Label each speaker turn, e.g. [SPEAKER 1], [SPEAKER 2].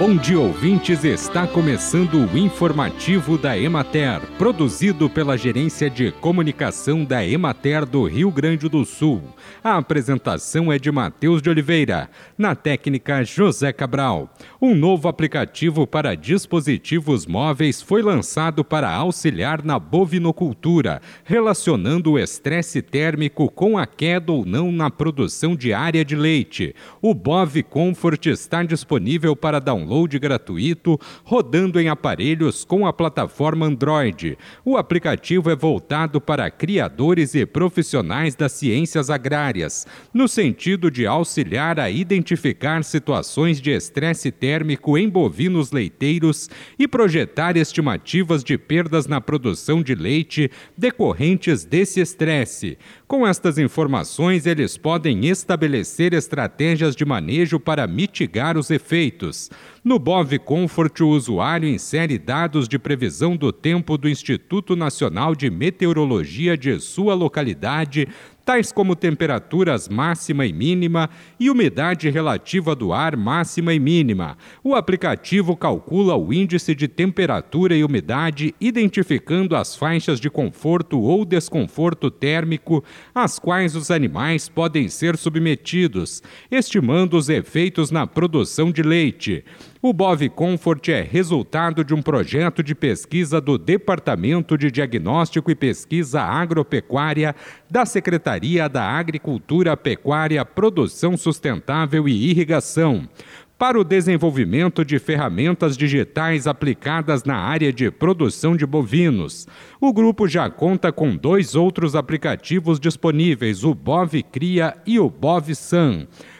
[SPEAKER 1] Bom dia, ouvintes. Está começando o informativo da Emater, produzido pela Gerência de Comunicação da Emater do Rio Grande do Sul. A apresentação é de Matheus de Oliveira, na técnica José Cabral. Um novo aplicativo para dispositivos móveis foi lançado para auxiliar na bovinocultura, relacionando o estresse térmico com a queda ou não na produção diária de leite. O Bov Comfort está disponível para download download gratuito rodando em aparelhos com a plataforma Android. O aplicativo é voltado para criadores e profissionais das ciências agrárias, no sentido de auxiliar a identificar situações de estresse térmico em bovinos leiteiros e projetar estimativas de perdas na produção de leite decorrentes desse estresse. Com estas informações, eles podem estabelecer estratégias de manejo para mitigar os efeitos. No Bov Comfort, o usuário insere dados de previsão do tempo do Instituto Nacional de Meteorologia de sua localidade, tais como temperaturas máxima e mínima e umidade relativa do ar máxima e mínima. O aplicativo calcula o índice de temperatura e umidade, identificando as faixas de conforto ou desconforto térmico às quais os animais podem ser submetidos, estimando os efeitos na produção de leite. O Bov Comfort é resultado de um projeto de pesquisa do Departamento de Diagnóstico e Pesquisa Agropecuária da Secretaria da Agricultura, Pecuária, Produção Sustentável e Irrigação para o desenvolvimento de ferramentas digitais aplicadas na área de produção de bovinos. O grupo já conta com dois outros aplicativos disponíveis, o Bov Cria e o Bov San.